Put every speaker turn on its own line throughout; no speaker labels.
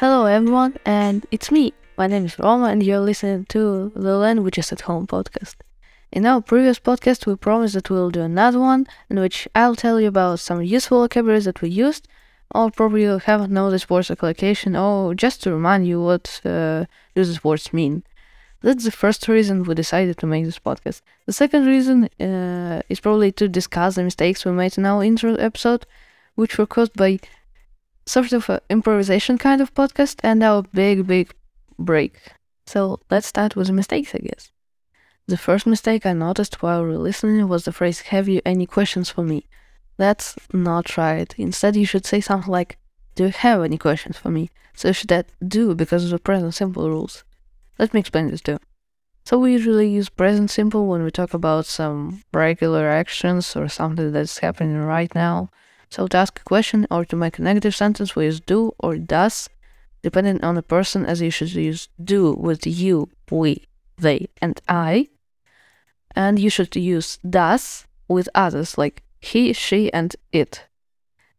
Hello everyone, and it's me. My name is Roma, and you're listening to the Languages at Home podcast. In our previous podcast, we promised that we'll do another one in which I'll tell you about some useful vocabulary that we used, or probably you haven't this word's location, or just to remind you what uh, these words mean. That's the first reason we decided to make this podcast. The second reason uh, is probably to discuss the mistakes we made in our intro episode, which were caused by sort of an improvisation kind of podcast and our big, big break. So let's start with the mistakes, I guess. The first mistake I noticed while we're listening was the phrase, Have you any questions for me? That's not right. Instead, you should say something like, Do you have any questions for me? So you should add do because of the present simple rules. Let me explain this too. So we usually use present simple when we talk about some regular actions or something that's happening right now. So to ask a question or to make a negative sentence, we use do or does, depending on the person, as you should use do with you, we, they, and I. And you should use does with others like he, she, and it.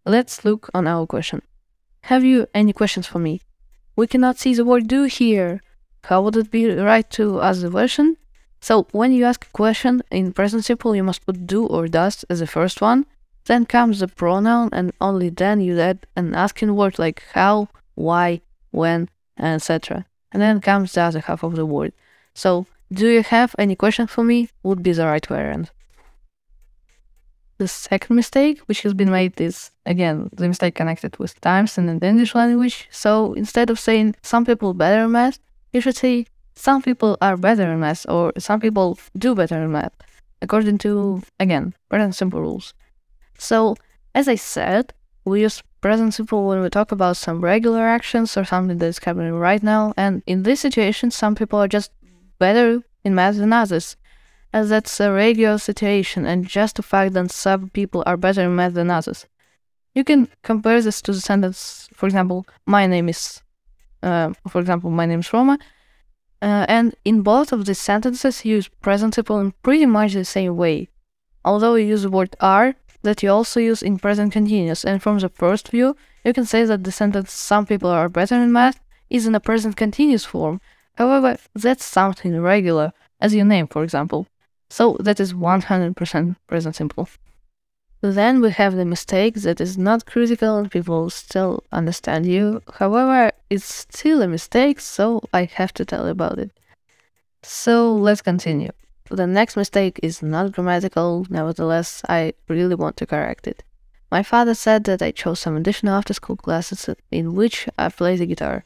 Let's look on our question. Have you any questions for me? We cannot see the word do here. How would it be right to ask the question? So when you ask a question in present simple, you must put do or does as the first one, then comes the pronoun, and only then you add an asking word like how, why, when, etc. And then comes the other half of the word. So, do you have any questions for me? would be the right variant. The second mistake, which has been made, is again the mistake connected with times in the English language. So instead of saying some people better in math, you should say some people are better in math or some people do better in math, according to, again, present simple rules. So, as I said, we use present simple when we talk about some regular actions or something that's happening right now. And in this situation, some people are just better in math than others, as that's a regular situation and just the fact that some people are better in math than others. You can compare this to the sentence, for example, my name is, uh, for example, my name is Roma. Uh, and in both of these sentences, you use present simple in pretty much the same way. Although you use the word are, that you also use in present continuous, and from the first view, you can say that the sentence some people are better in math is in a present continuous form. However, that's something regular, as your name, for example. So that is 100% present simple. Then we have the mistake that is not critical and people still understand you. However, it's still a mistake, so I have to tell you about it. So let's continue. The next mistake is not grammatical, nevertheless, I really want to correct it. My father said that I chose some additional after school classes in which I play the guitar.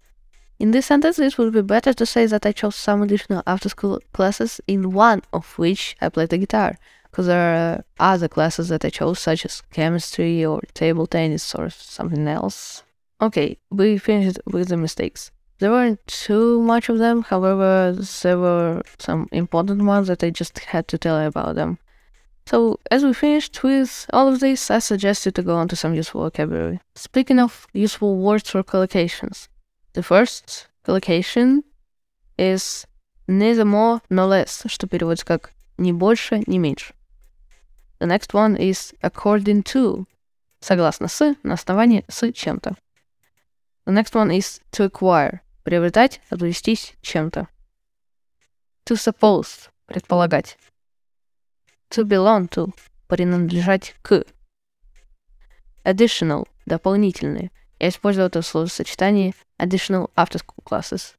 In this sentence, it would be better to say that I chose some additional after school classes in one of which I play the guitar, because there are other classes that I chose, such as chemistry or table tennis or something else. Okay, we finished with the mistakes. There weren't too much of them, however, there were some important ones that I just had to tell you about them. So, as we finished with all of this, I suggest you to go on to some useful vocabulary. Speaking of useful words for collocations, the first collocation is neither more nor less, что переводится как ни больше, ни меньше. The next one is according to, согласно с, на основании с чем-то. The next one is to acquire, Приобретать, обзавестись чем-то. To suppose – предполагать. To belong to – принадлежать к. Additional – дополнительные. Я использую это словосочетание additional after school classes.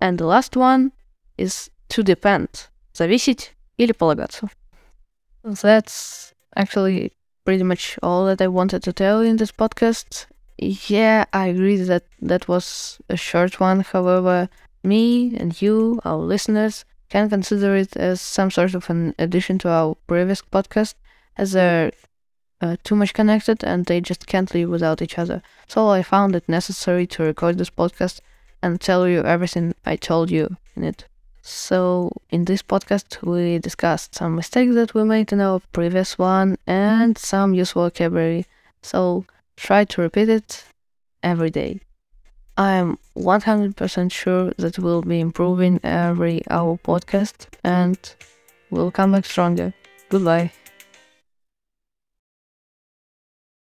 And the last one is to depend – зависеть или полагаться. That's actually pretty much all that I wanted to tell in this podcast. Yeah, I agree that that was a short one. However, me and you, our listeners, can consider it as some sort of an addition to our previous podcast, as they're uh, too much connected and they just can't live without each other. So I found it necessary to record this podcast and tell you everything I told you in it. So, in this podcast, we discussed some mistakes that we made in our previous one and some useful vocabulary. So, Try to repeat it every day. I am 100% sure that we'll be improving every our podcast and we'll come back stronger. Goodbye.